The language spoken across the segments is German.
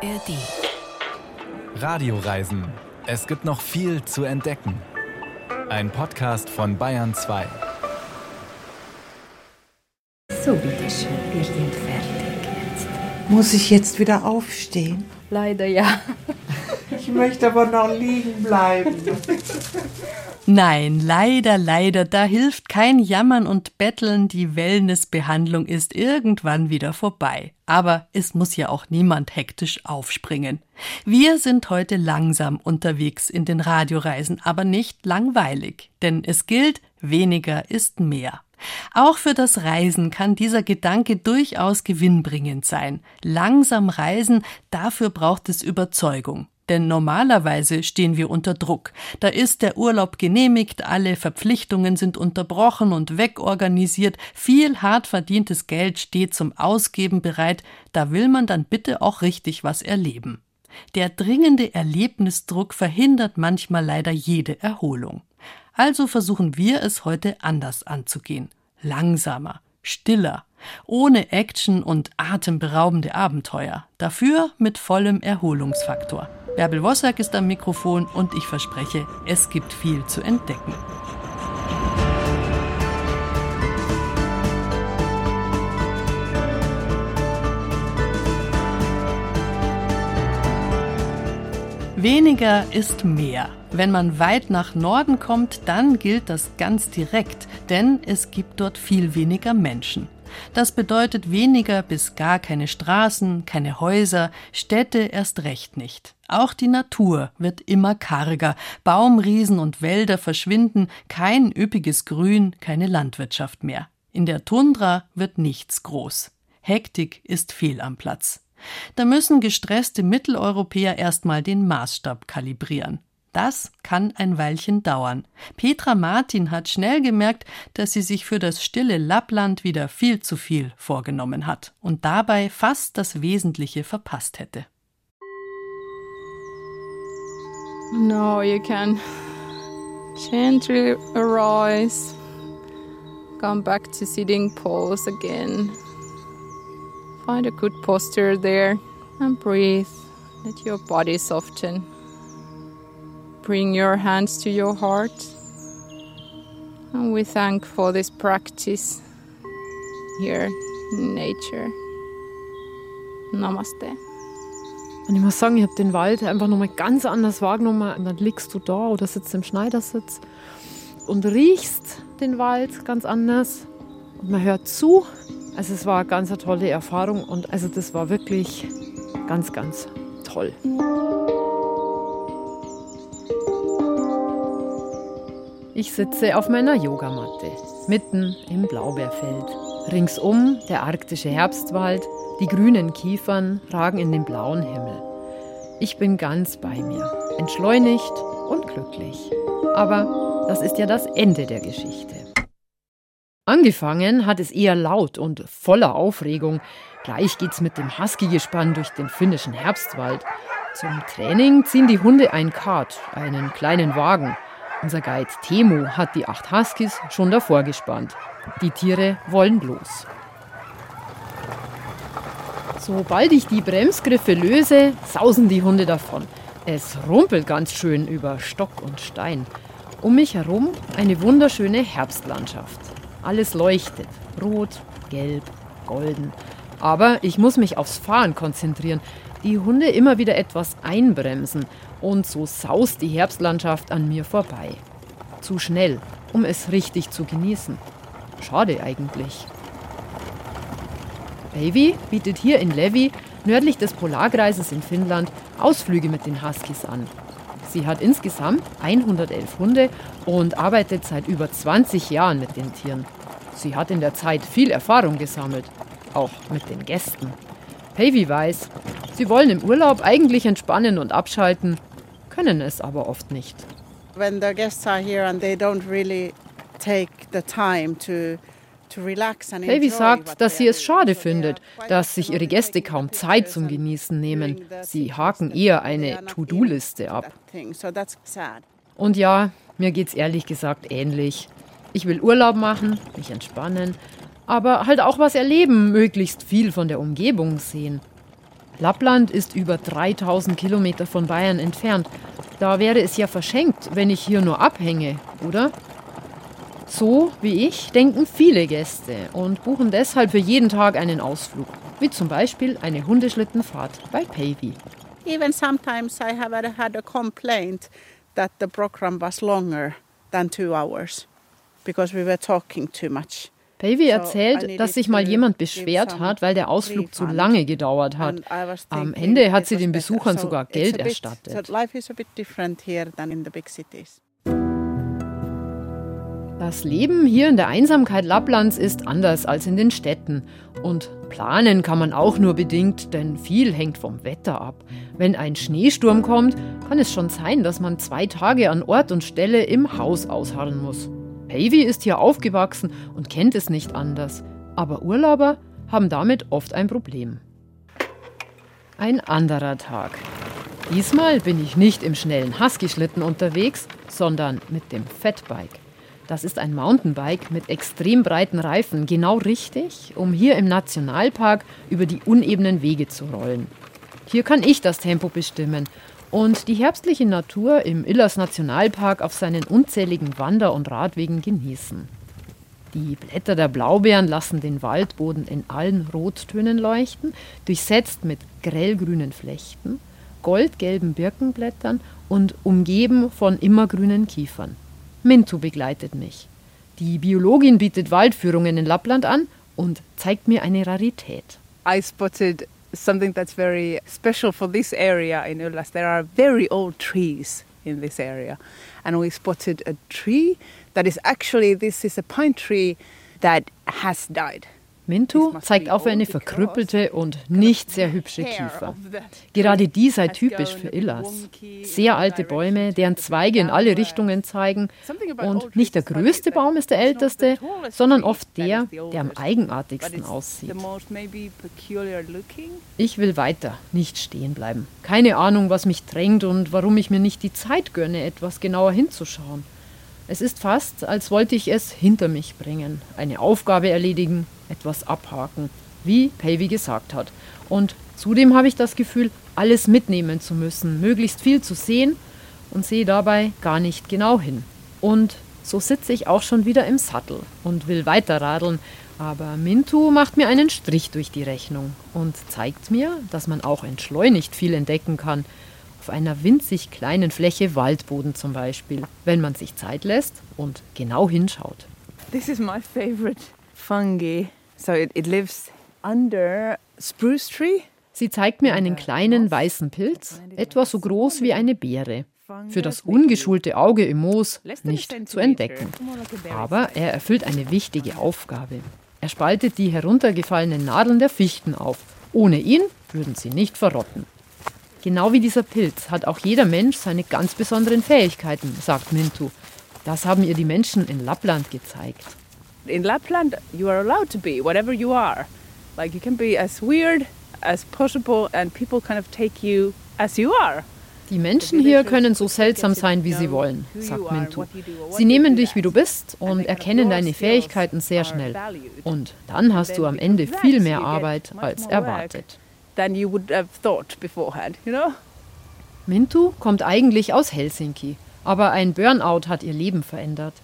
ARD. Radioreisen. Es gibt noch viel zu entdecken. Ein Podcast von Bayern 2. So, bitteschön, wir sind fertig jetzt. Muss ich jetzt wieder aufstehen? Leider ja. Ich möchte aber noch liegen bleiben. Nein, leider, leider, da hilft kein Jammern und Betteln, die Wellnessbehandlung ist irgendwann wieder vorbei. Aber es muss ja auch niemand hektisch aufspringen. Wir sind heute langsam unterwegs in den Radioreisen, aber nicht langweilig, denn es gilt, weniger ist mehr. Auch für das Reisen kann dieser Gedanke durchaus gewinnbringend sein. Langsam reisen, dafür braucht es Überzeugung. Denn normalerweise stehen wir unter Druck. Da ist der Urlaub genehmigt, alle Verpflichtungen sind unterbrochen und wegorganisiert, viel hart verdientes Geld steht zum Ausgeben bereit, da will man dann bitte auch richtig was erleben. Der dringende Erlebnisdruck verhindert manchmal leider jede Erholung. Also versuchen wir es heute anders anzugehen. Langsamer, stiller, ohne Action und atemberaubende Abenteuer, dafür mit vollem Erholungsfaktor. Bärbel Wossack ist am Mikrofon und ich verspreche, es gibt viel zu entdecken. Weniger ist mehr. Wenn man weit nach Norden kommt, dann gilt das ganz direkt, denn es gibt dort viel weniger Menschen. Das bedeutet weniger bis gar keine Straßen, keine Häuser, Städte erst recht nicht. Auch die Natur wird immer karger, Baumriesen und Wälder verschwinden, kein üppiges Grün, keine Landwirtschaft mehr. In der Tundra wird nichts groß. Hektik ist fehl am Platz. Da müssen gestresste Mitteleuropäer erstmal den Maßstab kalibrieren. Das kann ein Weilchen dauern. Petra Martin hat schnell gemerkt, dass sie sich für das stille Lappland wieder viel zu viel vorgenommen hat und dabei fast das Wesentliche verpasst hätte. Now you can gently arise, come back to sitting pose again. Find a good posture there and breathe. Let your body soften. Bring your hands to your heart. And we thank for this practice here in nature. Namaste. Und ich muss sagen, ich habe den Wald einfach nochmal ganz anders wahrgenommen. Und dann liegst du da oder sitzt im Schneidersitz und riechst den Wald ganz anders. Und man hört zu. Also es war eine ganz tolle Erfahrung und also das war wirklich ganz, ganz toll. Ich sitze auf meiner Yogamatte, mitten im Blaubeerfeld. Ringsum der arktische Herbstwald, die grünen Kiefern ragen in den blauen Himmel. Ich bin ganz bei mir, entschleunigt und glücklich. Aber das ist ja das Ende der Geschichte. Angefangen hat es eher laut und voller Aufregung. Gleich geht's mit dem Husky-Gespann durch den finnischen Herbstwald. Zum Training ziehen die Hunde ein Kart, einen kleinen Wagen. Unser Guide Temo hat die acht Huskies schon davor gespannt. Die Tiere wollen los. Sobald ich die Bremsgriffe löse, sausen die Hunde davon. Es rumpelt ganz schön über Stock und Stein. Um mich herum eine wunderschöne Herbstlandschaft. Alles leuchtet. Rot, gelb, golden. Aber ich muss mich aufs Fahren konzentrieren. Die Hunde immer wieder etwas einbremsen und so saust die Herbstlandschaft an mir vorbei. Zu schnell, um es richtig zu genießen. Schade eigentlich. Baby bietet hier in Levi, nördlich des Polarkreises in Finnland, Ausflüge mit den Huskies an. Sie hat insgesamt 111 Hunde und arbeitet seit über 20 Jahren mit den Tieren. Sie hat in der Zeit viel Erfahrung gesammelt, auch mit den Gästen. Pavy weiß, sie wollen im Urlaub eigentlich entspannen und abschalten, können es aber oft nicht. When the guests are here and they don't really take the time to Davy sagt, dass sie es schade findet, dass sich ihre Gäste kaum Zeit zum Genießen nehmen. Sie haken eher eine To-Do-Liste ab. Und ja, mir geht's ehrlich gesagt ähnlich. Ich will Urlaub machen, mich entspannen, aber halt auch was erleben, möglichst viel von der Umgebung sehen. Lappland ist über 3000 Kilometer von Bayern entfernt. Da wäre es ja verschenkt, wenn ich hier nur abhänge, oder? So wie ich denken viele Gäste und buchen deshalb für jeden Tag einen Ausflug, wie zum Beispiel eine Hundeschlittenfahrt bei Pavey. Even sometimes I have had a complaint that the program was longer than two hours because we were talking too much. Pavey erzählt, dass sich mal jemand beschwert hat, weil der Ausflug zu lange gedauert hat. Am Ende hat sie den Besuchern sogar Geld erstattet. Das Leben hier in der Einsamkeit Lapplands ist anders als in den Städten. Und planen kann man auch nur bedingt, denn viel hängt vom Wetter ab. Wenn ein Schneesturm kommt, kann es schon sein, dass man zwei Tage an Ort und Stelle im Haus ausharren muss. Pavey ist hier aufgewachsen und kennt es nicht anders. Aber Urlauber haben damit oft ein Problem. Ein anderer Tag. Diesmal bin ich nicht im schnellen Husky-Schlitten unterwegs, sondern mit dem Fatbike. Das ist ein Mountainbike mit extrem breiten Reifen, genau richtig, um hier im Nationalpark über die unebenen Wege zu rollen. Hier kann ich das Tempo bestimmen und die herbstliche Natur im Illers Nationalpark auf seinen unzähligen Wander- und Radwegen genießen. Die Blätter der Blaubeeren lassen den Waldboden in allen Rottönen leuchten, durchsetzt mit grellgrünen Flechten, goldgelben Birkenblättern und umgeben von immergrünen Kiefern. Mintu begleitet mich. Die Biologin bietet Waldführungen in Lappland an und zeigt mir eine Rarität. I spotted something that's very special for this area in Ullas. There are very old trees in this area. And we spotted a tree that is actually, this is a pine tree that has died. Mintu zeigt auf eine verkrüppelte und nicht sehr hübsche Kiefer. Gerade die sei typisch für Illas. Sehr alte Bäume, deren Zweige in alle Richtungen zeigen. Und nicht der größte Baum ist der älteste, sondern oft der, der am eigenartigsten aussieht. Ich will weiter, nicht stehen bleiben. Keine Ahnung, was mich drängt und warum ich mir nicht die Zeit gönne, etwas genauer hinzuschauen. Es ist fast, als wollte ich es hinter mich bringen, eine Aufgabe erledigen, etwas abhaken, wie Pavey gesagt hat. Und zudem habe ich das Gefühl, alles mitnehmen zu müssen, möglichst viel zu sehen und sehe dabei gar nicht genau hin. Und so sitze ich auch schon wieder im Sattel und will weiterradeln, aber Mintu macht mir einen Strich durch die Rechnung und zeigt mir, dass man auch entschleunigt viel entdecken kann, auf einer winzig kleinen Fläche Waldboden zum Beispiel, wenn man sich Zeit lässt und genau hinschaut. This is my favorite fungi. So it, it lives under spruce tree. Sie zeigt mir einen kleinen weißen Pilz, etwa so groß wie eine Beere. Für das ungeschulte Auge im Moos nicht zu entdecken. Aber er erfüllt eine wichtige Aufgabe. Er spaltet die heruntergefallenen Nadeln der Fichten auf. Ohne ihn würden sie nicht verrotten. Genau wie dieser Pilz hat auch jeder Mensch seine ganz besonderen Fähigkeiten, sagt Mintu. Das haben ihr die Menschen in Lappland gezeigt. In Lapland, you are allowed to be whatever you are. Like you can be as weird as possible and people kind of take you as you are. Die Menschen hier können so seltsam sein, wie sie wollen, sagt Mintu. Sie nehmen dich, wie du bist und erkennen deine Fähigkeiten sehr schnell. Und dann hast du am Ende viel mehr Arbeit als erwartet? Mintu kommt eigentlich aus Helsinki, aber ein Burnout hat ihr Leben verändert.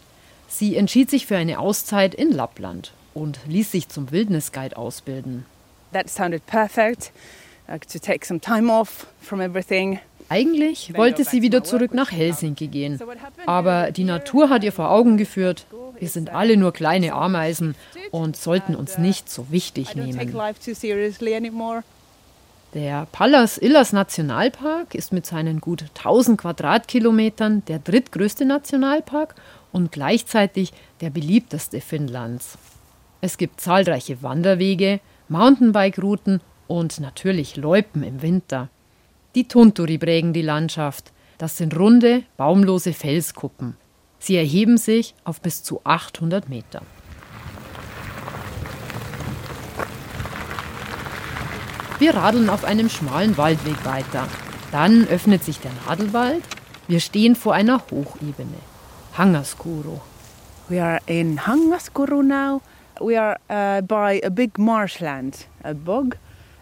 Sie entschied sich für eine Auszeit in Lappland und ließ sich zum Wildnisguide ausbilden. That sounded perfect. Like to take some time off from everything. Eigentlich wollte sie wieder zurück nach Helsinki gehen, aber die Natur hat ihr vor Augen geführt, wir sind alle nur kleine Ameisen und sollten uns nicht so wichtig nehmen. Der Pallas Illas Nationalpark ist mit seinen gut 1000 Quadratkilometern der drittgrößte Nationalpark und gleichzeitig der beliebteste Finnlands. Es gibt zahlreiche Wanderwege, Mountainbike-Routen und natürlich Loipen im Winter. Die Tunturi prägen die Landschaft. Das sind runde, baumlose Felskuppen. Sie erheben sich auf bis zu 800 Meter. Wir radeln auf einem schmalen Waldweg weiter. Dann öffnet sich der Nadelwald. Wir stehen vor einer Hochebene. Hangaskuro. We are in Hangaskuro now. We are uh, by a big marshland, a bog.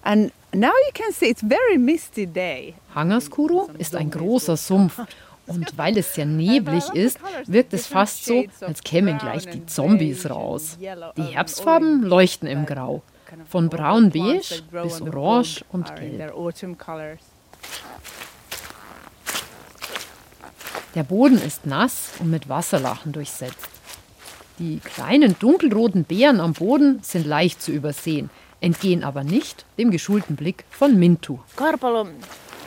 And Now you can see it's very misty day. Hangaskuru ist ein großer Sumpf und weil es sehr neblig ist, wirkt es fast so, als kämen gleich die Zombies raus. Die Herbstfarben leuchten im Grau. Von braun-beige bis orange und gelb. Der Boden ist nass und mit Wasserlachen durchsetzt. Die kleinen dunkelroten Beeren am Boden sind leicht zu übersehen, entgehen aber nicht dem geschulten Blick von Mintu. Karpalo,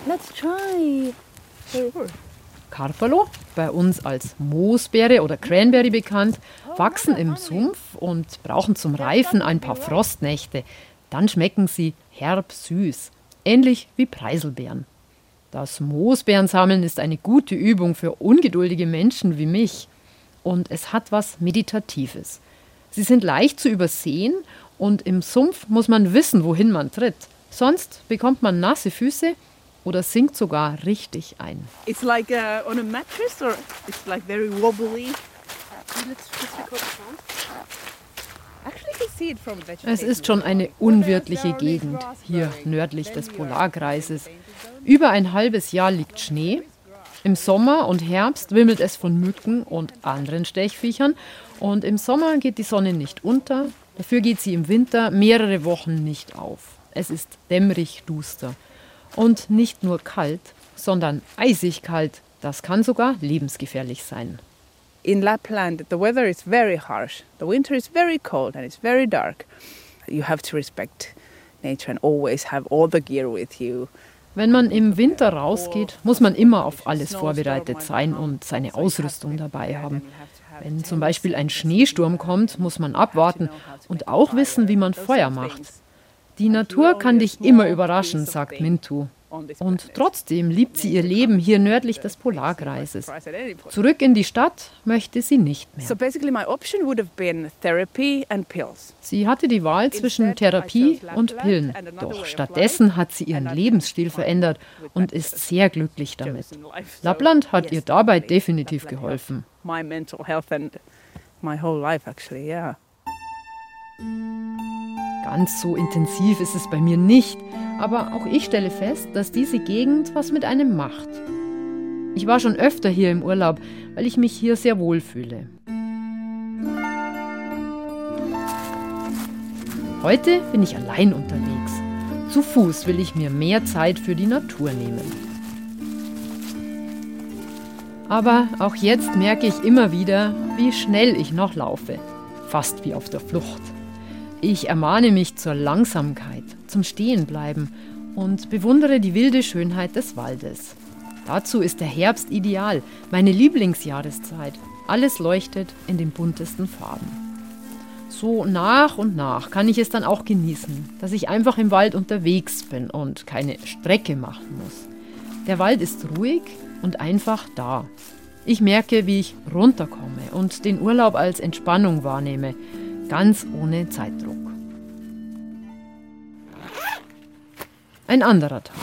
let's try. Sure. Karpalo, bei uns als Moosbeere oder Cranberry bekannt, wachsen im Sumpf und brauchen zum Reifen ein paar Frostnächte. Dann schmecken sie herb süß, ähnlich wie Preiselbeeren. Das Moosbeerensammeln ist eine gute Übung für ungeduldige Menschen wie mich. Und es hat was Meditatives. Sie sind leicht zu übersehen und im Sumpf muss man wissen, wohin man tritt. Sonst bekommt man nasse Füße oder sinkt sogar richtig ein. It's like uh, on a mattress or it's like very wobbly. Es ist schon eine unwirtliche Gegend hier nördlich des Polarkreises. Über ein halbes Jahr liegt Schnee. Im Sommer und Herbst wimmelt es von Mücken und anderen Stechviechern. Und im Sommer geht die Sonne nicht unter, dafür geht sie im Winter mehrere Wochen nicht auf. Es ist dämmerig duster. Und nicht nur kalt, sondern eisig kalt. Das kann sogar lebensgefährlich sein. In Lapland, the weather is very harsh. The winter is very cold and it's very dark. You have to respect nature and always have all the gear with you. Wenn man im Winter rausgeht, muss man immer auf alles vorbereitet sein und seine Ausrüstung dabei haben. Wenn zum Beispiel ein Schneesturm kommt, muss man abwarten und auch wissen, wie man Feuer macht. Die Natur kann dich immer überraschen, sagt Mintu. Und trotzdem liebt sie ihr Leben hier nördlich des Polarkreises. Zurück in die Stadt möchte sie nicht mehr. Sie hatte die Wahl zwischen Therapie und Pillen. Doch stattdessen hat sie ihren Lebensstil verändert und ist sehr glücklich damit. Lappland hat ihr dabei definitiv geholfen. Ganz so intensiv ist es bei mir nicht, aber auch ich stelle fest, dass diese Gegend was mit einem macht. Ich war schon öfter hier im Urlaub, weil ich mich hier sehr wohl fühle. Heute bin ich allein unterwegs. Zu Fuß will ich mir mehr Zeit für die Natur nehmen. Aber auch jetzt merke ich immer wieder, wie schnell ich noch laufe. Fast wie auf der Flucht. Ich ermahne mich zur Langsamkeit, zum Stehenbleiben und bewundere die wilde Schönheit des Waldes. Dazu ist der Herbst ideal, meine Lieblingsjahreszeit. Alles leuchtet in den buntesten Farben. So nach und nach kann ich es dann auch genießen, dass ich einfach im Wald unterwegs bin und keine Strecke machen muss. Der Wald ist ruhig und einfach da. Ich merke, wie ich runterkomme und den Urlaub als Entspannung wahrnehme, ganz ohne Zeitdruck. Ein anderer Tag.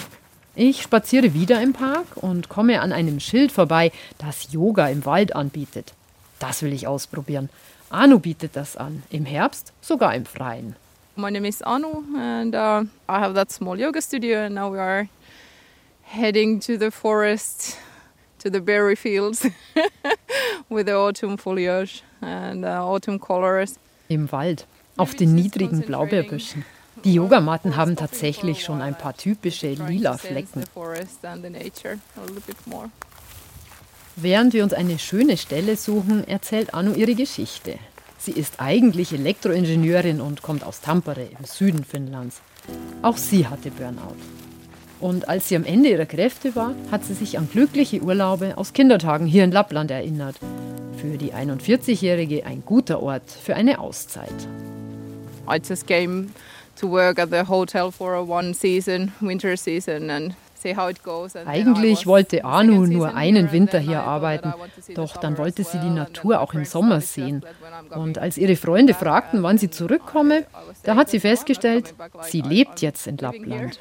Ich spaziere wieder im Park und komme an einem Schild vorbei, das Yoga im Wald anbietet. Das will ich ausprobieren. Anu bietet das an, im Herbst sogar im Freien. My name is Anu and uh, I have that small yoga studio and now we are heading to the forest, to the berry fields with the autumn foliage and uh, autumn colors. Im Wald, auf den niedrigen Blaubeerbüschen. Die Yogamatten haben tatsächlich schon ein paar typische lila Flecken. Während wir uns eine schöne Stelle suchen, erzählt Anu ihre Geschichte. Sie ist eigentlich Elektroingenieurin und kommt aus Tampere im Süden Finnlands. Auch sie hatte Burnout. Und als sie am Ende ihrer Kräfte war, hat sie sich an glückliche Urlaube aus Kindertagen hier in Lappland erinnert für die 41-Jährige ein guter Ort für eine Auszeit. I just came to work at the hotel for a one season, winter season and eigentlich wollte Anu nur einen Winter hier arbeiten, doch dann wollte sie die Natur auch im Sommer sehen. Und als ihre Freunde fragten, wann sie zurückkomme, da hat sie festgestellt, sie lebt jetzt in Lappland.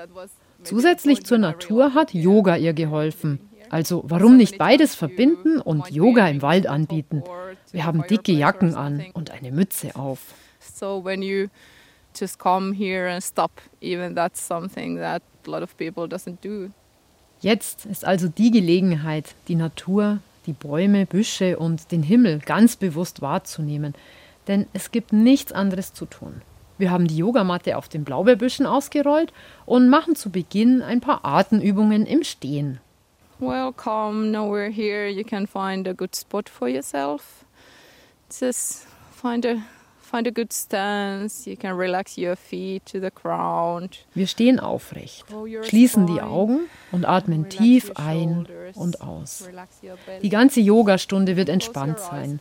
Zusätzlich zur Natur hat Yoga ihr geholfen. Also warum nicht beides verbinden und Yoga im Wald anbieten? Wir haben dicke Jacken an und eine Mütze auf. So when you just come here and stop. Even that's something that a lot of people doesn't do. Jetzt ist also die Gelegenheit, die Natur, die Bäume, Büsche und den Himmel ganz bewusst wahrzunehmen. Denn es gibt nichts anderes zu tun. Wir haben die Yogamatte auf den Blaubeerbüschen ausgerollt und machen zu Beginn ein paar Atemübungen im Stehen. Welcome, now we're here. You can find a good spot for yourself. Just find a find a good stance. You can relax your feet to the ground. Wir stehen aufrecht, schließen die Augen und atmen tief ein und aus. Die ganze Yogastunde wird entspannt sein,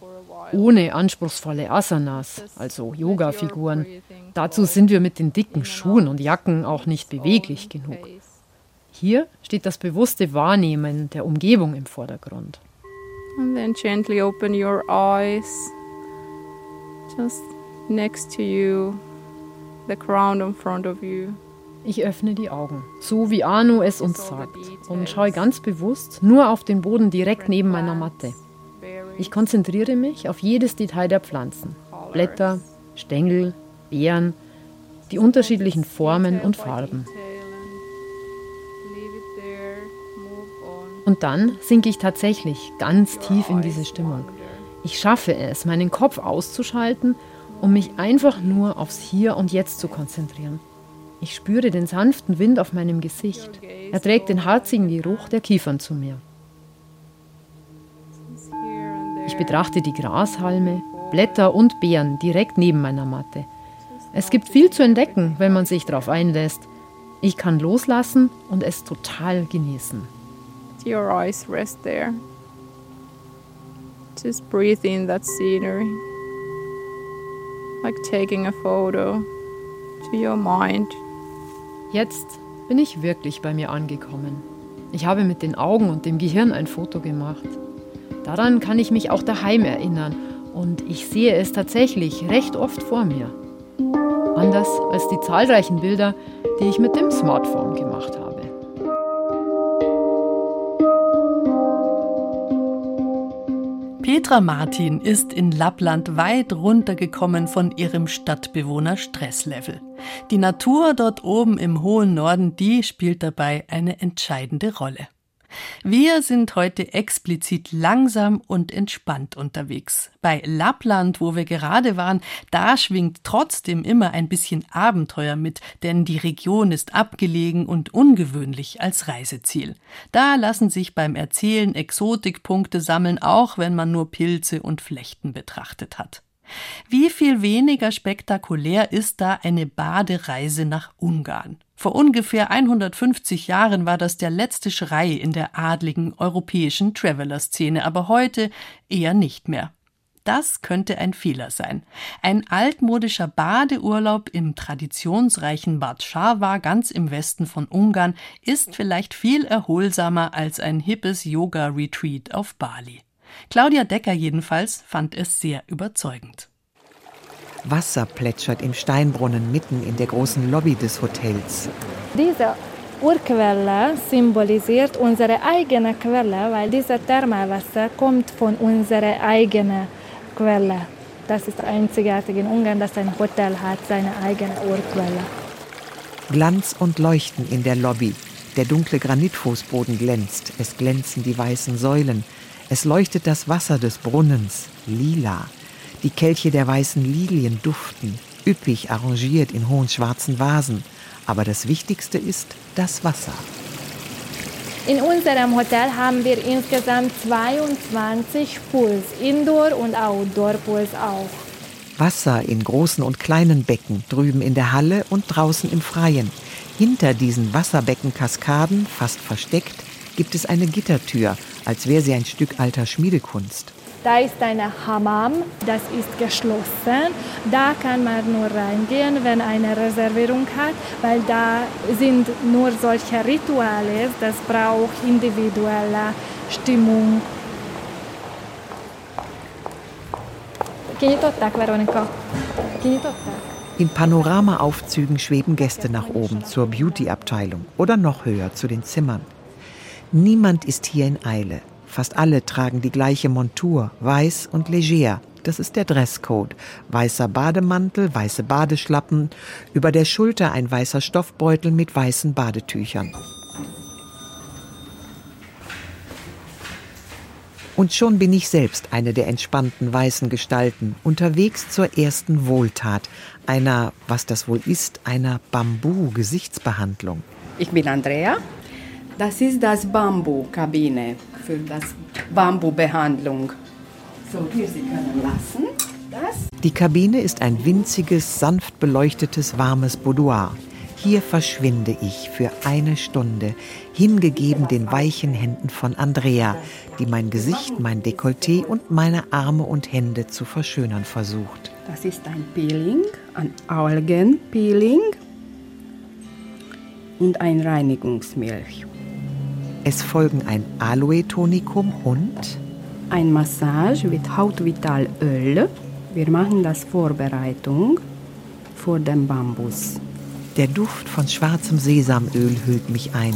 ohne anspruchsvolle Asanas, also Yoga-Figuren. Dazu sind wir mit den dicken Schuhen und Jacken auch nicht beweglich genug. Hier steht das bewusste Wahrnehmen der Umgebung im Vordergrund. And then gently open your eyes. Just next to you, the ground in front of you. Ich öffne die Augen, so wie Anu es uns sagt, und schaue ganz bewusst nur auf den Boden direkt neben meiner Matte. Ich konzentriere mich auf jedes Detail der Pflanzen. Blätter, Stängel, Beeren, die unterschiedlichen Formen und Farben. Und dann sinke ich tatsächlich ganz tief in diese Stimmung. Ich schaffe es, meinen Kopf auszuschalten, um mich einfach nur aufs Hier und Jetzt zu konzentrieren. Ich spüre den sanften Wind auf meinem Gesicht. Er trägt den harzigen Geruch der Kiefern zu mir. Ich betrachte die Grashalme, Blätter und Beeren direkt neben meiner Matte. Es gibt viel zu entdecken, wenn man sich darauf einlässt. Ich kann loslassen und es total genießen. Your eyes rest there. Just breathe in that scenery. Like taking a photo to your mind. Jetzt bin ich wirklich bei mir angekommen. Ich habe mit den Augen und dem Gehirn ein Foto gemacht. Daran kann ich mich auch daheim erinnern und ich sehe es tatsächlich recht oft vor mir. Anders als die zahlreichen Bilder, die ich mit dem Smartphone gemacht habe. Petra Martin ist in Lappland weit runtergekommen von ihrem Stadtbewohner-Stresslevel. Die Natur dort oben im hohen Norden, die spielt dabei eine entscheidende Rolle. Wir sind heute explizit langsam und entspannt unterwegs. Bei Lappland, wo wir gerade waren, da schwingt trotzdem immer ein bisschen Abenteuer mit, denn die Region ist abgelegen und ungewöhnlich als Reiseziel. Da lassen sich beim Erzählen Exotikpunkte sammeln, auch wenn man nur Pilze und Flechten betrachtet hat. Wie viel weniger spektakulär ist da eine Badereise nach Ungarn? Vor ungefähr 150 Jahren war das der letzte Schrei in der adligen europäischen Traveler-Szene, aber heute eher nicht mehr. Das könnte ein Fehler sein. Ein altmodischer Badeurlaub im traditionsreichen Bad Schawa ganz im Westen von Ungarn ist vielleicht viel erholsamer als ein hippes Yoga-Retreat auf Bali. Claudia Decker jedenfalls fand es sehr überzeugend. Wasser plätschert im Steinbrunnen mitten in der großen Lobby des Hotels. Diese Urquelle symbolisiert unsere eigene Quelle, weil dieses Thermalwasser kommt von unserer eigenen Quelle. Das ist einzigartig in Ungarn, dass ein Hotel hat seine eigene Urquelle. Glanz und Leuchten in der Lobby. Der dunkle Granitfußboden glänzt, es glänzen die weißen Säulen, es leuchtet das Wasser des Brunnens, lila. Die Kelche der weißen Lilien duften, üppig arrangiert in hohen schwarzen Vasen. Aber das Wichtigste ist das Wasser. In unserem Hotel haben wir insgesamt 22 Pools, Indoor- und Outdoor-Pools auch. Wasser in großen und kleinen Becken, drüben in der Halle und draußen im Freien. Hinter diesen Wasserbeckenkaskaden, fast versteckt, gibt es eine Gittertür, als wäre sie ein Stück alter Schmiedekunst. Da ist eine Hammam, das ist geschlossen. Da kann man nur reingehen, wenn eine Reservierung hat, weil da sind nur solche Rituale, das braucht individuelle Stimmung. Kinyitották, Veronika? Kinyitották? In Panoramaaufzügen schweben Gäste nach oben zur Beauty-Abteilung oder noch höher zu den Zimmern. Niemand ist hier in Eile. Fast alle tragen die gleiche Montur, weiß und leger, das ist der Dresscode. Weißer Bademantel, weiße Badeschlappen, über der Schulter ein weißer Stoffbeutel mit weißen Badetüchern. Und schon bin ich selbst eine der entspannten weißen Gestalten, unterwegs zur ersten Wohltat, einer, was das wohl ist, einer Bambu-Gesichtsbehandlung. Ich bin Andrea. Das ist das Bambu-Kabine für das Bambu-Behandlung. So, hier Sie können lassen. Das. Die Kabine ist ein winziges, sanft beleuchtetes, warmes Boudoir. Hier verschwinde ich für eine Stunde, hingegeben den weichen Händen von Andrea, die mein Gesicht, mein Dekolleté und meine Arme und Hände zu verschönern versucht. Das ist ein Peeling, ein Algenpeeling und ein Reinigungsmilch. Es folgen ein Aloe-Tonikum und ein Massage mit Hautvitalöl. Wir machen das Vorbereitung vor dem Bambus. Der Duft von schwarzem Sesamöl hüllt mich ein.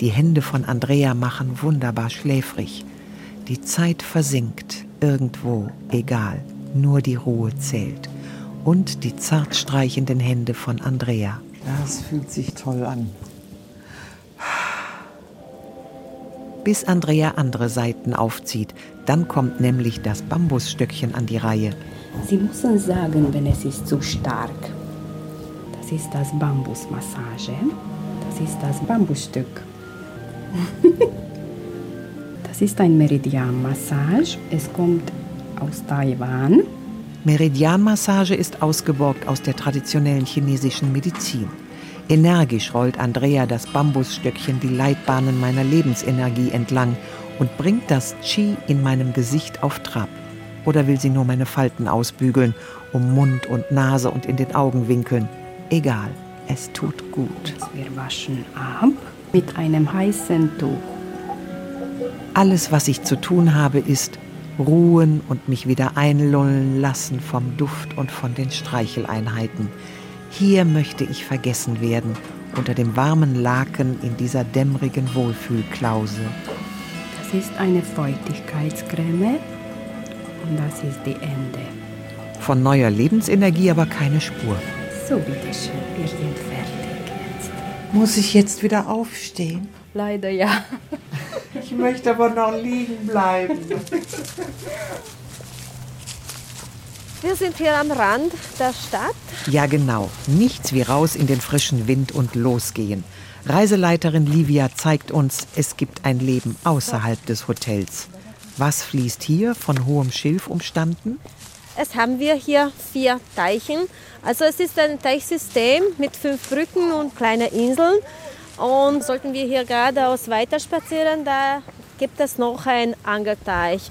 Die Hände von Andrea machen wunderbar schläfrig. Die Zeit versinkt, irgendwo, egal, nur die Ruhe zählt. Und die zart streichenden Hände von Andrea. Das fühlt sich toll an. Bis Andrea andere Seiten aufzieht, dann kommt nämlich das Bambusstöckchen an die Reihe. Sie müssen sagen, wenn es ist zu stark. Das ist das Bambusmassage. Das ist das Bambusstück. das ist ein Meridianmassage. Es kommt aus Taiwan. Meridianmassage ist ausgeborgt aus der traditionellen chinesischen Medizin. Energisch rollt Andrea das Bambusstöckchen die Leitbahnen meiner Lebensenergie entlang und bringt das Qi in meinem Gesicht auf Trab. Oder will sie nur meine Falten ausbügeln, um Mund und Nase und in den Augenwinkeln? Egal, es tut gut. Wir waschen ab mit einem heißen Tuch. Alles, was ich zu tun habe, ist ruhen und mich wieder einlullen lassen vom Duft und von den Streicheleinheiten. Hier möchte ich vergessen werden, unter dem warmen Laken in dieser dämmerigen Wohlfühlklause. Das ist eine Feuchtigkeitscreme und das ist die Ende. Von neuer Lebensenergie aber keine Spur. So, bitteschön, wir sind fertig jetzt. Muss ich jetzt wieder aufstehen? Leider ja. Ich möchte aber noch liegen bleiben. Wir sind hier am Rand der Stadt. Ja, genau. Nichts wie raus in den frischen Wind und losgehen. Reiseleiterin Livia zeigt uns, es gibt ein Leben außerhalb des Hotels. Was fließt hier von hohem Schilf umstanden? Es haben wir hier vier Teichen. Also es ist ein Teichsystem mit fünf Brücken und kleinen Inseln. Und sollten wir hier geradeaus weiter spazieren, da gibt es noch einen Angelteich.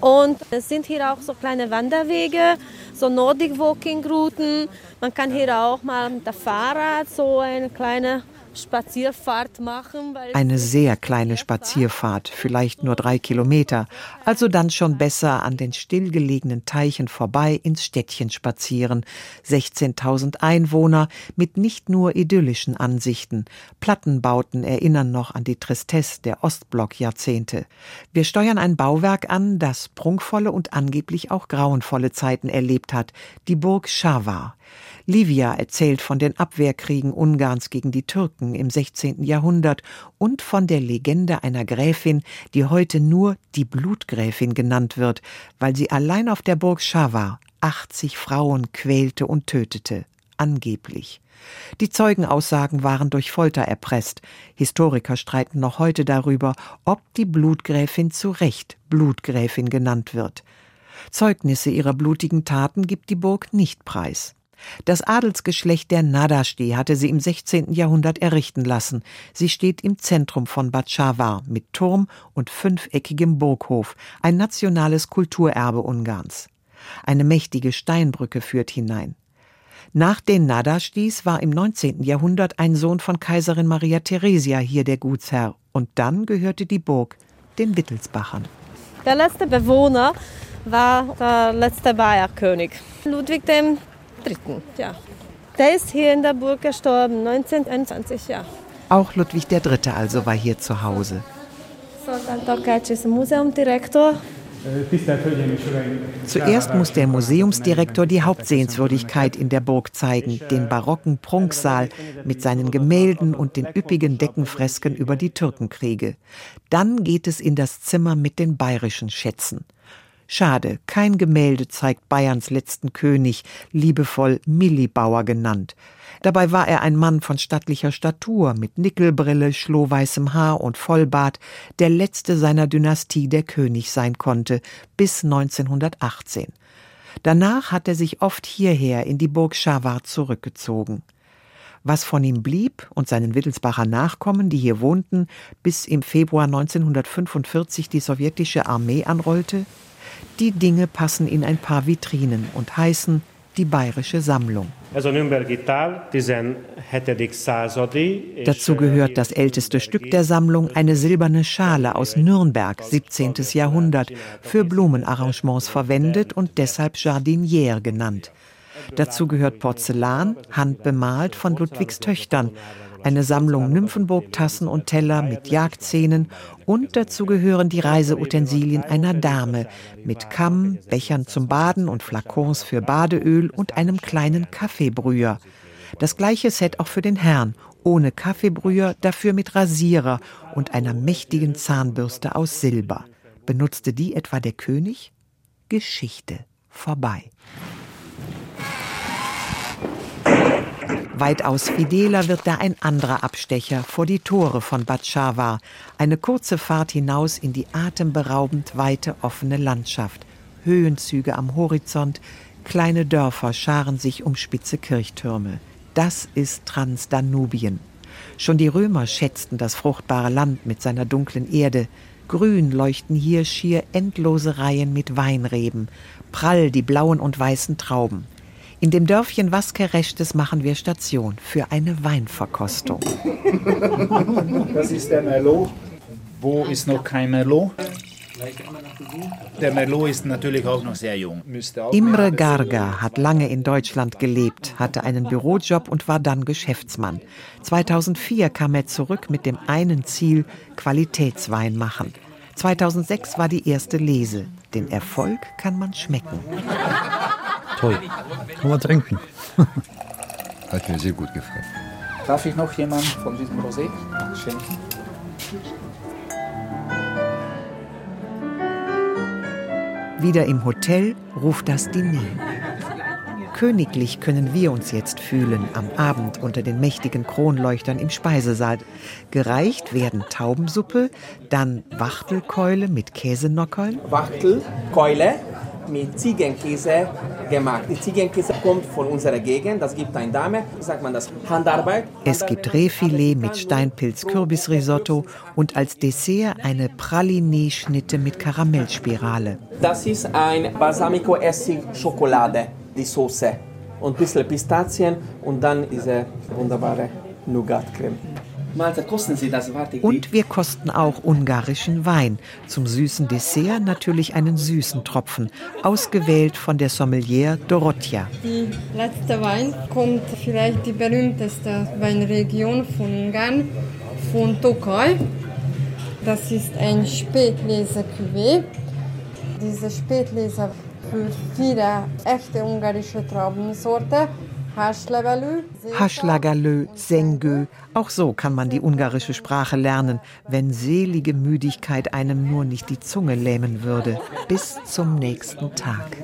Und es sind hier auch so kleine Wanderwege, so Nordic Walking Routen. Man kann hier auch mal mit dem Fahrrad so eine kleine Spazierfahrt machen. Eine sehr kleine Spazierfahrt, vielleicht nur drei Kilometer. Also dann schon besser an den stillgelegenen Teichen vorbei ins Städtchen spazieren. 16.000 Einwohner mit nicht nur idyllischen Ansichten. Plattenbauten erinnern noch an die Tristesse der Ostblock-Jahrzehnte. Wir steuern ein Bauwerk an, das prunkvolle und angeblich auch grauenvolle Zeiten erlebt hat. Die Burg Schawar. Livia erzählt von den Abwehrkriegen Ungarns gegen die Türken im 16. Jahrhundert und von der Legende einer Gräfin, die heute nur die Blutgräfin genannt wird, weil sie allein auf der Burg Schawar 80 Frauen quälte und tötete. Angeblich. Die Zeugenaussagen waren durch Folter erpresst. Historiker streiten noch heute darüber, ob die Blutgräfin zu Recht Blutgräfin genannt wird. Zeugnisse ihrer blutigen Taten gibt die Burg nicht preis. Das Adelsgeschlecht der Nadashdi hatte sie im 16. Jahrhundert errichten lassen. Sie steht im Zentrum von Batschawar mit Turm und fünfeckigem Burghof, ein nationales Kulturerbe Ungarns. Eine mächtige Steinbrücke führt hinein. Nach den Nadashdis war im 19. Jahrhundert ein Sohn von Kaiserin Maria Theresia hier der Gutsherr und dann gehörte die Burg den Wittelsbachern. Der letzte Bewohner war der letzte Bayerkönig, Ludwig dem ja. Der ist hier in der Burg gestorben, 1921, ja. Auch Ludwig III. also war hier zu Hause. Zoltán Takács ist Museumdirektor. Zuerst muss der Museumsdirektor die Hauptsehenswürdigkeit in der Burg zeigen, den barocken Prunksaal mit seinen Gemälden und den üppigen Deckenfresken über die Türkenkriege. Dann geht es in das Zimmer mit den bayerischen Schätzen. Schade, kein Gemälde zeigt Bayerns letzten König, liebevoll Millibauer genannt. Dabei war er ein Mann von stattlicher Statur, mit Nickelbrille, schlohweißem Haar und Vollbart, der letzte seiner Dynastie der König sein konnte, bis 1918. Danach hat er sich oft hierher in die Burg Schawar zurückgezogen. Was von ihm blieb und seinen Wittelsbacher Nachkommen, die hier wohnten, bis im Februar 1945 die sowjetische Armee anrollte, die Dinge passen in ein paar Vitrinen und heißen die Bayerische Sammlung. Dazu gehört das älteste Stück der Sammlung, eine silberne Schale aus Nürnberg, 17. Jahrhundert, für Blumenarrangements verwendet und deshalb Jardinière genannt. Dazu gehört Porzellan, handbemalt von Ludwigs Töchtern, eine Sammlung Nymphenburg-Tassen und Teller mit Jagdszenen und dazu gehören die Reiseutensilien einer Dame mit Kamm, Bechern zum Baden und Flakons für Badeöl und einem kleinen Kaffeebrüher. Das gleiche Set auch für den Herrn, ohne Kaffeebrüher, dafür mit Rasierer und einer mächtigen Zahnbürste aus Silber. Benutzte die etwa der König? Geschichte vorbei. Weitaus fideler wird da ein anderer Abstecher vor die Tore von Bad Schawar. Eine kurze Fahrt hinaus in die atemberaubend weite offene Landschaft. Höhenzüge am Horizont, kleine Dörfer scharen sich um spitze Kirchtürme. Das ist Transdanubien. Schon die Römer schätzten das fruchtbare Land mit seiner dunklen Erde. Grün leuchten hier schier endlose Reihen mit Weinreben, prall die blauen und weißen Trauben. In dem Dörfchen Vasquerechtes machen wir Station für eine Weinverkostung. Das ist der Merlot. Wo ist noch kein Merlot? Der Merlot ist natürlich auch noch sehr jung. Imre Garga hat lange in Deutschland gelebt, hatte einen Bürojob und war dann Geschäftsmann. 2004 kam er zurück mit dem einen Ziel, Qualitätswein machen. 2006 war die erste Lese. Den Erfolg kann man schmecken. Toll. Kann man trinken. Hat mir sehr gut gefallen. Darf ich noch jemand von diesem Rosé schenken? Wieder im Hotel ruft das Diner. Königlich können wir uns jetzt fühlen am Abend unter den mächtigen Kronleuchtern im Speisesaal. Gereicht werden Taubensuppe, dann Wachtelkeule mit Käsenockern. Wachtelkeule mit Ziegenkäse gemacht. Die Ziegenkäse kommt von unserer Gegend, das gibt eine Dame, sagt man das, Handarbeit. Es gibt Rehfilet mit Steinpilz-Kürbisrisotto und als Dessert eine Pralinee-Schnitte mit Karamellspirale. Das ist ein Balsamico-Essig-Schokolade, die Soße. Und ein bisschen Pistazien und dann diese wunderbare Nougat-Creme. Mahlzeit, kosten Sie das, warte. Und wir kosten auch ungarischen Wein. Zum süßen Dessert natürlich einen süßen Tropfen, ausgewählt von der Sommelier Dorothea. Die letzte Wein kommt vielleicht die berühmteste Weinregion von Ungarn, von Tokaj. Das ist ein Spätlese-Cuvée. Diese Spätlese für viele echte ungarische Traubensorte Haschlagalö, Sengö, auch so kann man die ungarische Sprache lernen, wenn selige Müdigkeit einem nur nicht die Zunge lähmen würde. Bis zum nächsten Tag.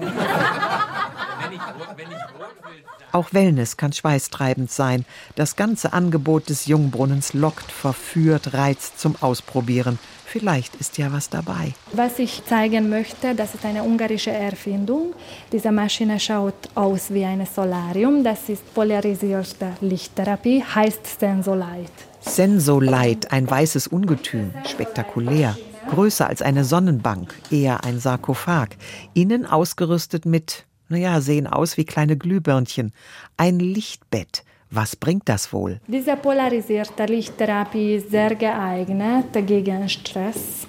Auch Wellness kann schweißtreibend sein. Das ganze Angebot des Jungbrunnens lockt, verführt, reizt zum Ausprobieren. Vielleicht ist ja was dabei. Was ich zeigen möchte, das ist eine ungarische Erfindung. Diese Maschine schaut aus wie ein Solarium. Das ist polarisierte Lichttherapie, heißt Sensolite. Sensolite, ein weißes Ungetüm, spektakulär. Größer als eine Sonnenbank, eher ein Sarkophag. Innen ausgerüstet mit, naja, sehen aus wie kleine Glühbirnchen. Ein Lichtbett was bringt das wohl? Diese polarisierte Lichttherapie ist sehr geeignet gegen Stress,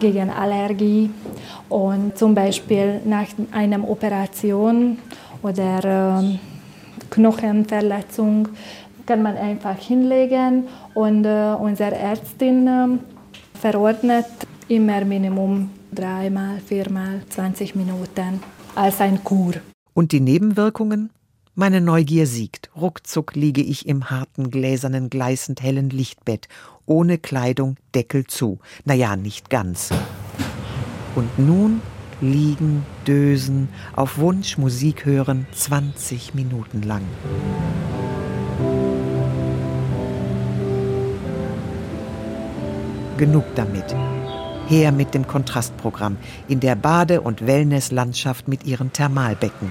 gegen Allergie und zum Beispiel nach einer Operation oder äh, Knochenverletzung kann man einfach hinlegen und äh, unsere Ärztin äh, verordnet immer Minimum dreimal, viermal, 20 Minuten als ein Kur. Und die Nebenwirkungen? Meine Neugier siegt. Ruckzuck liege ich im harten, gläsernen, gleißend hellen Lichtbett, ohne Kleidung, Deckel zu. Naja, nicht ganz. Und nun liegen, dösen, auf Wunsch Musik hören, 20 Minuten lang. Genug damit. Her mit dem Kontrastprogramm in der Bade- und Wellnesslandschaft mit ihren Thermalbecken.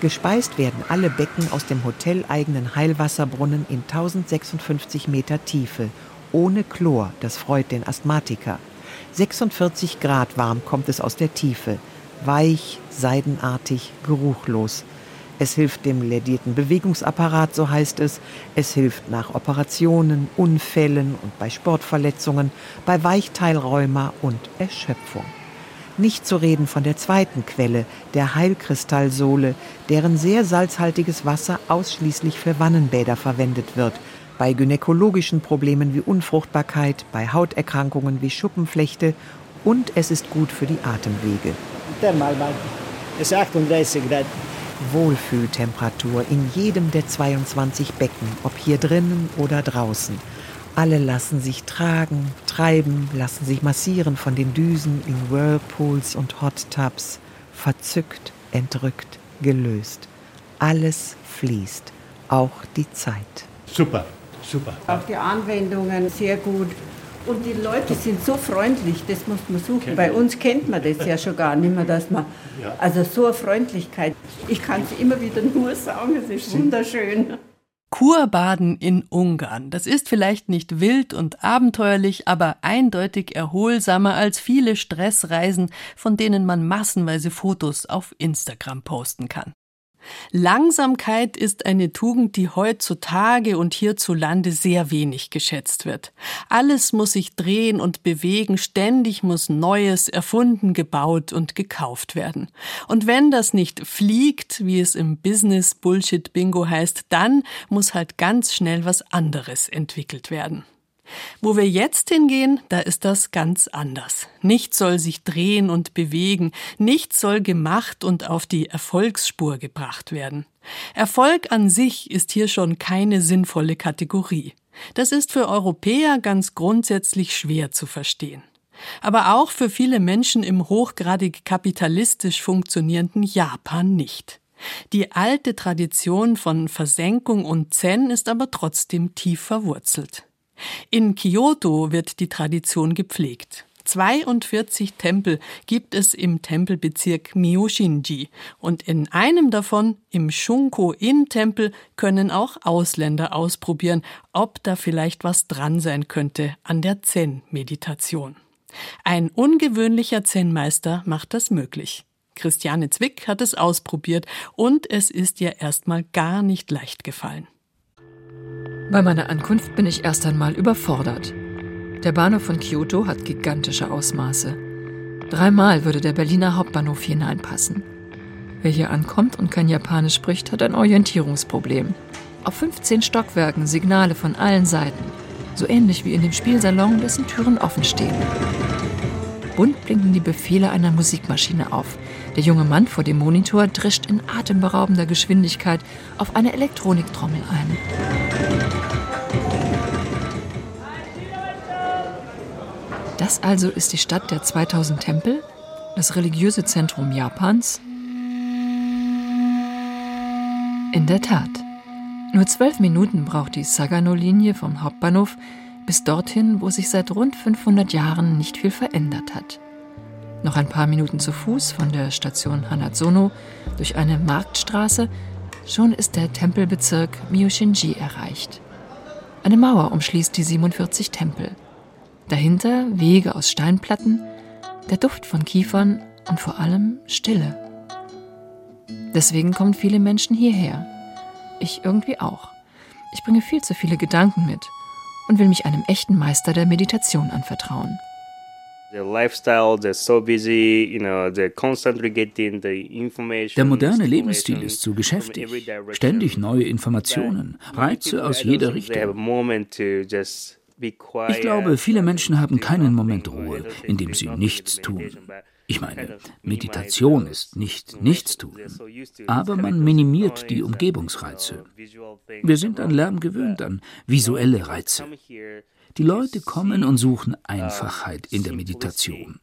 Gespeist werden alle Becken aus dem hoteleigenen Heilwasserbrunnen in 1056 Meter Tiefe, ohne Chlor, das freut den Asthmatiker. 46 Grad warm kommt es aus der Tiefe, weich, seidenartig, geruchlos. Es hilft dem lädierten Bewegungsapparat, so heißt es. Es hilft nach Operationen, Unfällen und bei Sportverletzungen, bei Weichteilrheuma und Erschöpfung. Nicht zu reden von der zweiten Quelle, der Heilkristallsohle, deren sehr salzhaltiges Wasser ausschließlich für Wannenbäder verwendet wird, bei gynäkologischen Problemen wie Unfruchtbarkeit, bei Hauterkrankungen wie Schuppenflechte und es ist gut für die Atemwege. Thermalbad ist 38 Grad. Wohlfühltemperatur in jedem der 22 Becken, ob hier drinnen oder draußen. Alle lassen sich tragen, treiben, lassen sich massieren von den Düsen in Whirlpools und Hot Tubs. Verzückt, entrückt, gelöst. Alles fließt, auch die Zeit. Super, super. Auch die Anwendungen sehr gut. Und die Leute sind so freundlich, das muss man suchen. Bei uns kennt man das ja schon gar nicht mehr, dass man, also so eine Freundlichkeit. Ich kann es immer wieder nur sagen, es ist wunderschön. Kurbaden in Ungarn. Das ist vielleicht nicht wild und abenteuerlich, aber eindeutig erholsamer als viele Stressreisen, von denen man massenweise Fotos auf Instagram posten kann. Langsamkeit ist eine Tugend, die heutzutage und hierzulande sehr wenig geschätzt wird. Alles muss sich drehen und bewegen, ständig muss Neues erfunden, gebaut und gekauft werden. Und wenn das nicht fliegt, wie es im Business Bullshit Bingo heißt, dann muss halt ganz schnell was anderes entwickelt werden. Wo wir jetzt hingehen, da ist das ganz anders. Nichts soll sich drehen und bewegen, nichts soll gemacht und auf die Erfolgsspur gebracht werden. Erfolg an sich ist hier schon keine sinnvolle Kategorie. Das ist für Europäer ganz grundsätzlich schwer zu verstehen. Aber auch für viele Menschen im hochgradig kapitalistisch funktionierenden Japan nicht. Die alte Tradition von Versenkung und Zen ist aber trotzdem tief verwurzelt. In Kyoto wird die Tradition gepflegt. 42 Tempel gibt es im Tempelbezirk Miyoshinji und in einem davon, im Shunko-In-Tempel, können auch Ausländer ausprobieren, ob da vielleicht was dran sein könnte an der Zen-Meditation. Ein ungewöhnlicher Zen-Meister macht das möglich. Christiane Zwick hat es ausprobiert und es ist ihr erstmal gar nicht leicht gefallen. Bei meiner Ankunft bin ich erst einmal überfordert. Der Bahnhof von Kyoto hat gigantische Ausmaße. Dreimal würde der Berliner Hauptbahnhof hineinpassen. Wer hier ankommt und kein Japanisch spricht, hat ein Orientierungsproblem. Auf 15 Stockwerken Signale von allen Seiten, so ähnlich wie in dem Spielsalon, dessen Türen offen stehen. Bunt blinken die Befehle einer Musikmaschine auf. Der junge Mann vor dem Monitor drischt in atemberaubender Geschwindigkeit auf eine Elektroniktrommel ein. Das also ist die Stadt der 2000 Tempel, das religiöse Zentrum Japans? In der Tat. Nur zwölf Minuten braucht die Sagano-Linie vom Hauptbahnhof bis dorthin, wo sich seit rund 500 Jahren nicht viel verändert hat. Noch ein paar Minuten zu Fuß von der Station Hanatsono durch eine Marktstraße, schon ist der Tempelbezirk Miyoshinji erreicht. Eine Mauer umschließt die 47 Tempel. Dahinter Wege aus Steinplatten, der Duft von Kiefern und vor allem Stille. Deswegen kommen viele Menschen hierher. Ich irgendwie auch. Ich bringe viel zu viele Gedanken mit und will mich einem echten Meister der Meditation anvertrauen. Der moderne Lebensstil ist zu geschäftig. Ständig neue Informationen, Reize aus jeder Richtung. Ich glaube, viele Menschen haben keinen Moment Ruhe, in dem sie nichts tun. Ich meine, Meditation ist nicht Nichtstun, aber man minimiert die Umgebungsreize. Wir sind an Lärm gewöhnt, an visuelle Reize. Die Leute kommen und suchen Einfachheit in der Meditation.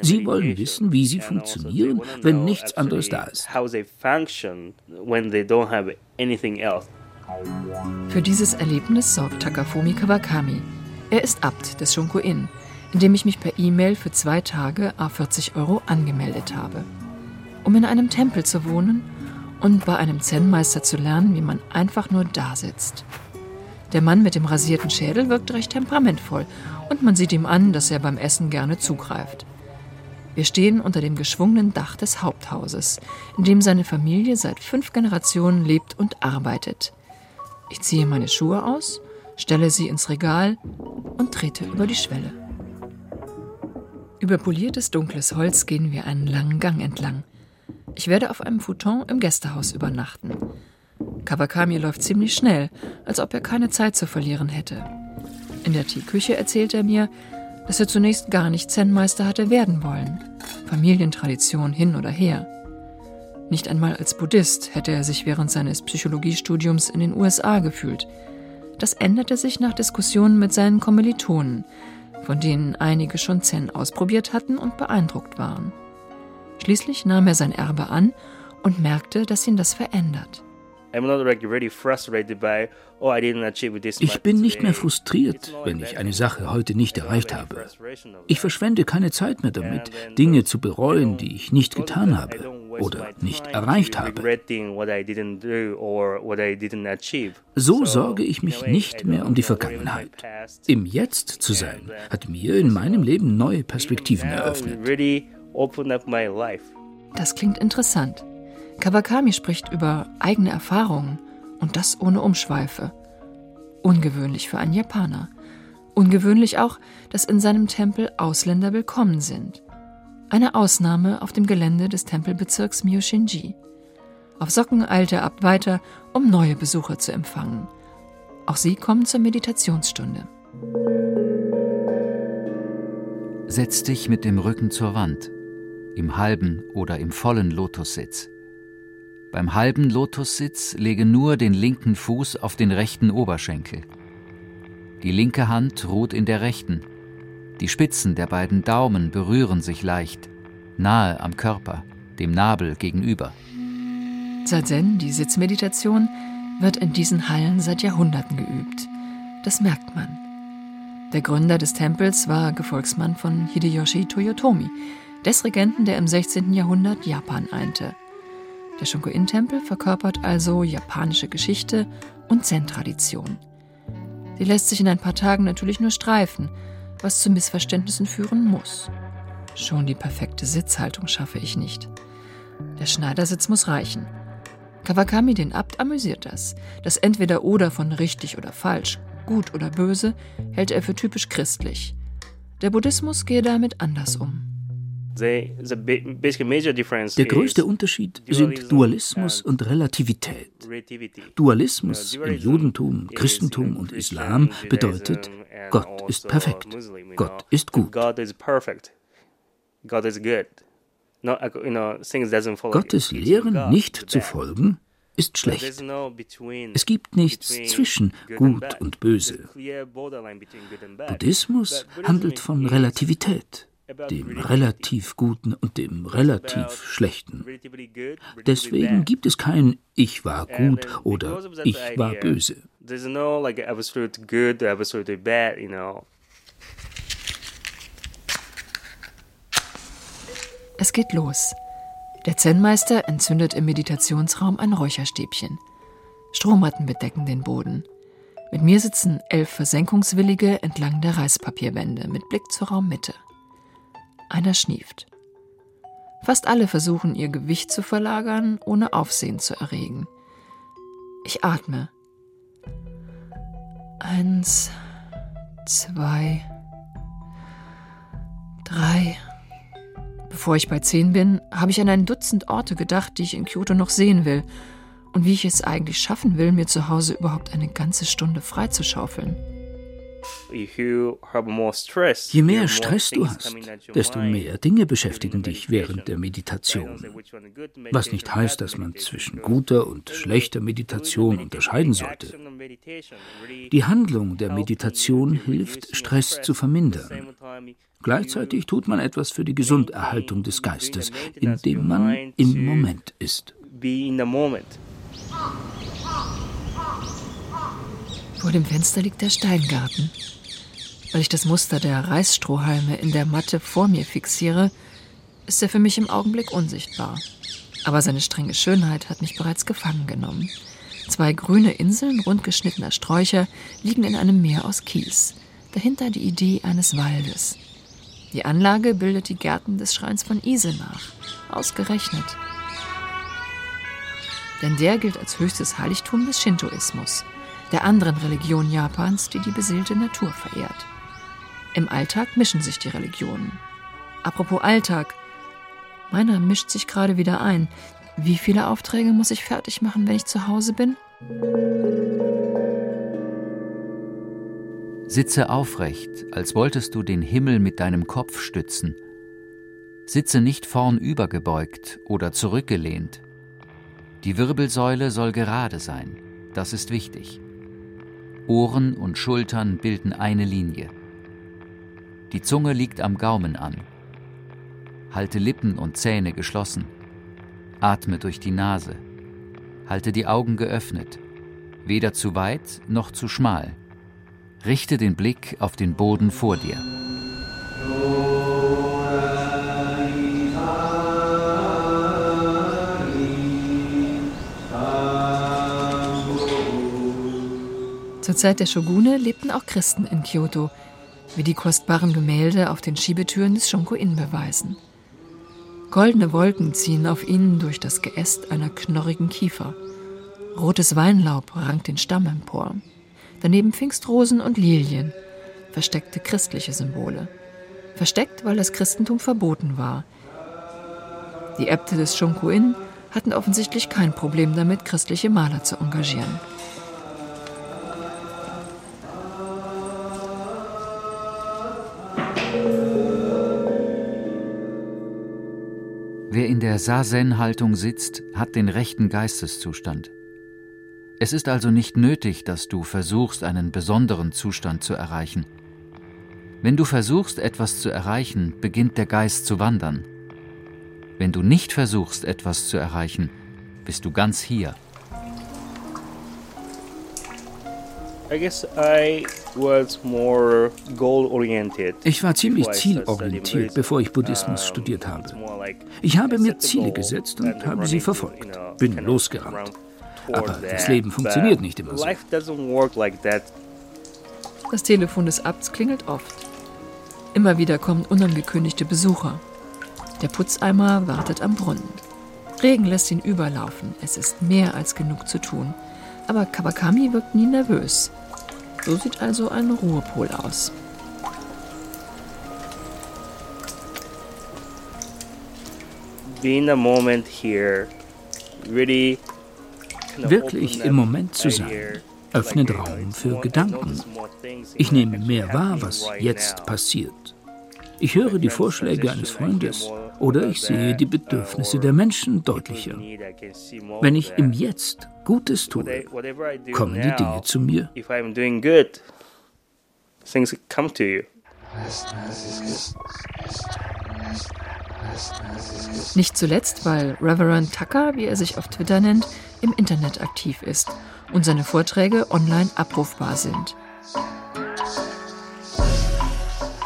Sie wollen wissen, wie sie funktionieren, wenn nichts anderes da ist. Für dieses Erlebnis sorgt Takafumi Kawakami. Er ist Abt des Shunko-in, in dem ich mich per E-Mail für zwei Tage a 40 Euro angemeldet habe. Um in einem Tempel zu wohnen und bei einem Zen-Meister zu lernen, wie man einfach nur da sitzt. Der Mann mit dem rasierten Schädel wirkt recht temperamentvoll und man sieht ihm an, dass er beim Essen gerne zugreift. Wir stehen unter dem geschwungenen Dach des Haupthauses, in dem seine Familie seit fünf Generationen lebt und arbeitet. Ich ziehe meine Schuhe aus, stelle sie ins Regal und trete über die Schwelle. Über poliertes dunkles Holz gehen wir einen langen Gang entlang. Ich werde auf einem Futon im Gästehaus übernachten. Kawakami läuft ziemlich schnell, als ob er keine Zeit zu verlieren hätte. In der Teeküche erzählt er mir, dass er zunächst gar nicht Zen-Meister hatte werden wollen. Familientradition hin oder her. Nicht einmal als Buddhist hätte er sich während seines Psychologiestudiums in den USA gefühlt. Das änderte sich nach Diskussionen mit seinen Kommilitonen, von denen einige schon Zen ausprobiert hatten und beeindruckt waren. Schließlich nahm er sein Erbe an und merkte, dass ihn das verändert. Oh, ich bin nicht mehr frustriert, wenn ich eine Sache heute nicht erreicht habe. Ich verschwende keine Zeit mehr damit, Dinge zu bereuen, die ich nicht getan habe oder nicht erreicht habe. So sorge ich mich nicht mehr um die Vergangenheit. Im Jetzt zu sein, hat mir in meinem Leben neue Perspektiven eröffnet. Das klingt interessant. Kawakami spricht über eigene Erfahrungen und das ohne Umschweife. Ungewöhnlich für einen Japaner. Ungewöhnlich auch, dass in seinem Tempel Ausländer willkommen sind. Eine Ausnahme auf dem Gelände des Tempelbezirks Myoshinji. Auf Socken eilt er ab weiter, um neue Besucher zu empfangen. Auch sie kommen zur Meditationsstunde. Setz dich mit dem Rücken zur Wand, im halben oder im vollen Lotussitz. Beim halben Lotussitz lege nur den linken Fuß auf den rechten Oberschenkel. Die linke Hand ruht in der rechten. Die Spitzen der beiden Daumen berühren sich leicht, nahe am Körper, dem Nabel gegenüber. Zazen, die Sitzmeditation, wird in diesen Hallen seit Jahrhunderten geübt. Das merkt man. Der Gründer des Tempels war Gefolgsmann von Hideyoshi Toyotomi, des Regenten, der im 16. Jahrhundert Japan einte. Der Shunko-In-Tempel verkörpert also japanische Geschichte und Zen-Tradition. Sie lässt sich in ein paar Tagen natürlich nur streifen, was zu Missverständnissen führen muss. Schon die perfekte Sitzhaltung schaffe ich nicht. Der Schneidersitz muss reichen. Kawakami, den Abt, amüsiert das. Das Entweder-Oder von richtig oder falsch, gut oder böse, hält er für typisch christlich. Der Buddhismus gehe damit anders um. Der größte Unterschied sind Dualismus und Relativität. Dualismus im Judentum, Christentum und Islam bedeutet, Gott ist perfekt, Gott ist gut. Gottes Lehren nicht zu folgen, ist schlecht. Es gibt nichts zwischen gut und böse. Buddhismus handelt von Relativität dem relativ Guten und dem relativ Schlechten. Deswegen gibt es kein Ich war gut oder Ich war böse. Es geht los. Der Zen-Meister entzündet im Meditationsraum ein Räucherstäbchen. Strommatten bedecken den Boden. Mit mir sitzen elf Versenkungswillige entlang der Reispapierwände mit Blick zur Raummitte. Einer schnieft. Fast alle versuchen ihr Gewicht zu verlagern, ohne Aufsehen zu erregen. Ich atme. Eins, zwei, drei. Bevor ich bei zehn bin, habe ich an ein Dutzend Orte gedacht, die ich in Kyoto noch sehen will und wie ich es eigentlich schaffen will, mir zu Hause überhaupt eine ganze Stunde freizuschaufeln. Je mehr Stress du hast, desto mehr Dinge beschäftigen dich während der Meditation. Was nicht heißt, dass man zwischen guter und schlechter Meditation unterscheiden sollte. Die Handlung der Meditation hilft, Stress zu vermindern. Gleichzeitig tut man etwas für die Gesunderhaltung des Geistes, indem man im Moment ist. Vor dem Fenster liegt der Steingarten. Weil ich das Muster der Reisstrohhalme in der Matte vor mir fixiere, ist er für mich im Augenblick unsichtbar. Aber seine strenge Schönheit hat mich bereits gefangen genommen. Zwei grüne Inseln rundgeschnittener Sträucher liegen in einem Meer aus Kies. Dahinter die Idee eines Waldes. Die Anlage bildet die Gärten des Schreins von Ise nach. Ausgerechnet. Denn der gilt als höchstes Heiligtum des Shintoismus, der anderen Religion Japans, die die beseelte Natur verehrt. Im Alltag mischen sich die Religionen. Apropos Alltag. Meiner mischt sich gerade wieder ein. Wie viele Aufträge muss ich fertig machen, wenn ich zu Hause bin? Sitze aufrecht, als wolltest du den Himmel mit deinem Kopf stützen. Sitze nicht vornübergebeugt oder zurückgelehnt. Die Wirbelsäule soll gerade sein, das ist wichtig. Ohren und Schultern bilden eine Linie. Die Zunge liegt am Gaumen an. Halte Lippen und Zähne geschlossen. Atme durch die Nase. Halte die Augen geöffnet. Weder zu weit noch zu schmal. Richte den Blick auf den Boden vor dir. Zur Zeit der Shogune lebten auch Christen in Kyoto, wie die kostbaren Gemälde auf den Schiebetüren des Shonko-in beweisen. Goldene Wolken ziehen auf ihnen durch das Geäst einer knorrigen Kiefer. Rotes Weinlaub rankt den Stamm empor. Daneben Pfingstrosen und Lilien, versteckte christliche Symbole. Versteckt, weil das Christentum verboten war. Die Äbte des Shonko-in hatten offensichtlich kein Problem damit, christliche Maler zu engagieren. Der Sazen-Haltung sitzt, hat den rechten Geisteszustand. Es ist also nicht nötig, dass du versuchst, einen besonderen Zustand zu erreichen. Wenn du versuchst, etwas zu erreichen, beginnt der Geist zu wandern. Wenn du nicht versuchst, etwas zu erreichen, bist du ganz hier. Ich war ziemlich zielorientiert, bevor ich Buddhismus studiert habe. Ich habe mir Ziele gesetzt und habe sie verfolgt. Bin losgerannt. Aber das Leben funktioniert nicht immer so. Das Telefon des Abts klingelt oft. Immer wieder kommen unangekündigte Besucher. Der Putzeimer wartet am Brunnen. Regen lässt ihn überlaufen. Es ist mehr als genug zu tun. Aber Kawakami wirkt nie nervös. So sieht also ein Ruhepol aus. Wirklich im Moment zu sein, öffnet Raum für Gedanken. Ich nehme mehr wahr, was jetzt passiert. Ich höre die Vorschläge eines Freundes oder ich sehe die Bedürfnisse der Menschen deutlicher. Wenn ich im Jetzt Gutes tue, kommen die Dinge zu mir. Nicht zuletzt, weil Reverend Tucker, wie er sich auf Twitter nennt, im Internet aktiv ist und seine Vorträge online abrufbar sind.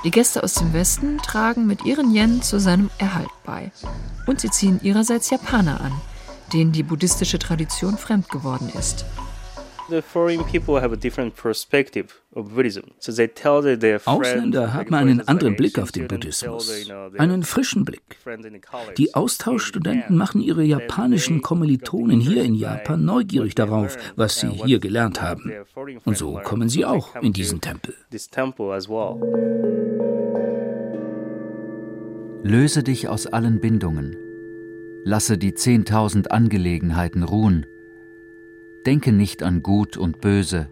Die Gäste aus dem Westen tragen mit ihren Yen zu seinem Erhalt bei. Und sie ziehen ihrerseits Japaner an, denen die buddhistische Tradition fremd geworden ist. Ausländer haben einen anderen Blick auf den Buddhismus, einen frischen Blick. Die Austauschstudenten machen ihre japanischen Kommilitonen hier in Japan neugierig darauf, was sie hier gelernt haben. Und so kommen sie auch in diesen Tempel. Löse dich aus allen Bindungen. Lasse die zehntausend Angelegenheiten ruhen. Denke nicht an Gut und Böse.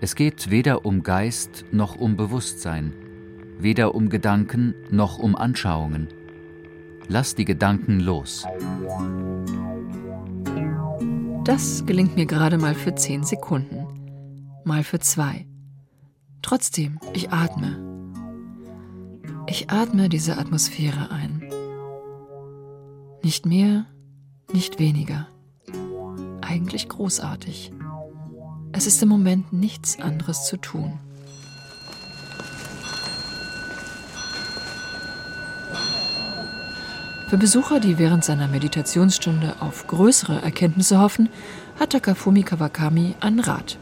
Es geht weder um Geist noch um Bewusstsein, weder um Gedanken noch um Anschauungen. Lass die Gedanken los. Das gelingt mir gerade mal für zehn Sekunden, mal für zwei. Trotzdem, ich atme. Ich atme diese Atmosphäre ein. Nicht mehr, nicht weniger. Eigentlich großartig. Es ist im Moment nichts anderes zu tun. Für Besucher, die während seiner Meditationsstunde auf größere Erkenntnisse hoffen, hat Takafumi Kawakami einen Rat.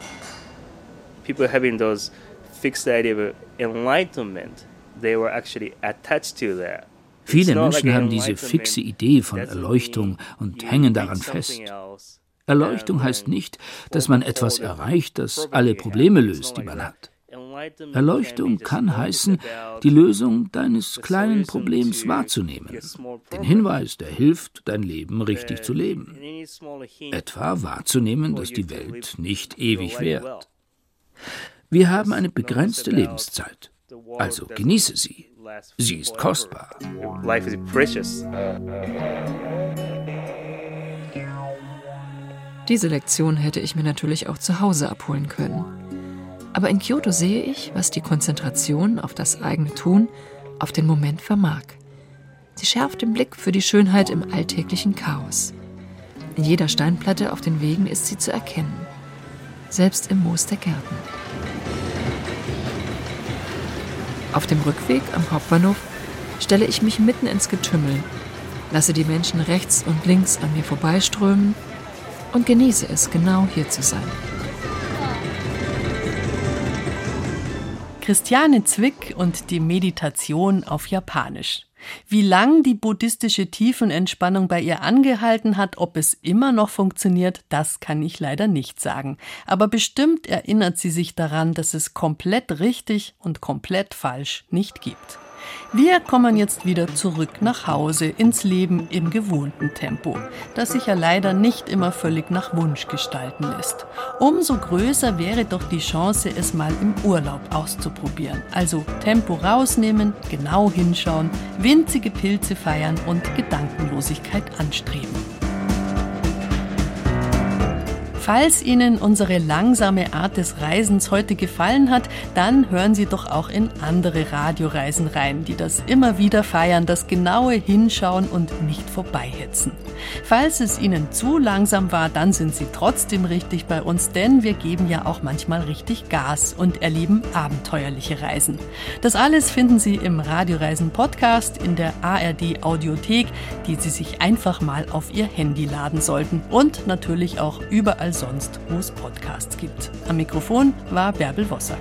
People having those fixed idea of enlightenment, they were actually attached to that. Viele Menschen haben diese fixe Idee von Erleuchtung und hängen daran fest. Erleuchtung heißt nicht, dass man etwas erreicht, das alle Probleme löst, die man hat. Erleuchtung kann heißen, die Lösung deines kleinen Problems wahrzunehmen. Den Hinweis, der hilft, dein Leben richtig zu leben. Etwa wahrzunehmen, dass die Welt nicht ewig währt. Wir haben eine begrenzte Lebenszeit. Also genieße sie. Sie ist kostbar. Life is precious. Diese Lektion hätte ich mir natürlich auch zu Hause abholen können. Aber in Kyoto sehe ich, was die Konzentration auf das eigene Tun auf den Moment vermag. Sie schärft den Blick für die Schönheit im alltäglichen Chaos. In jeder Steinplatte auf den Wegen ist sie zu erkennen, selbst im Moos der Gärten. Auf dem Rückweg am Hauptbahnhof stelle ich mich mitten ins Getümmel, lasse die Menschen rechts und links an mir vorbeiströmen und genieße es, genau hier zu sein. Christiane Zwick und die Meditation auf Japanisch. Wie lang die buddhistische Tiefenentspannung bei ihr angehalten hat, ob es immer noch funktioniert, das kann ich leider nicht sagen. Aber bestimmt erinnert sie sich daran, dass es komplett richtig und komplett falsch nicht gibt. Wir kommen jetzt wieder zurück nach Hause ins Leben im gewohnten Tempo, das sich ja leider nicht immer völlig nach Wunsch gestalten lässt. Umso größer wäre doch die Chance, es mal im Urlaub auszuprobieren. Also Tempo rausnehmen, genau hinschauen, winzige Pilze feiern und Gedankenlosigkeit anstreben. Falls Ihnen unsere langsame Art des Reisens heute gefallen hat, dann hören Sie doch auch in andere Radioreisen rein, die das immer wieder feiern, das genaue Hinschauen und nicht vorbeihetzen. Falls es Ihnen zu langsam war, dann sind Sie trotzdem richtig bei uns, denn wir geben ja auch manchmal richtig Gas und erleben abenteuerliche Reisen. Das alles finden Sie im Radioreisen Podcast in der ARD Audiothek, die Sie sich einfach mal auf Ihr Handy laden sollten und natürlich auch sonst, wo es Podcasts gibt. Am Mikrofon war Bärbel Wossack.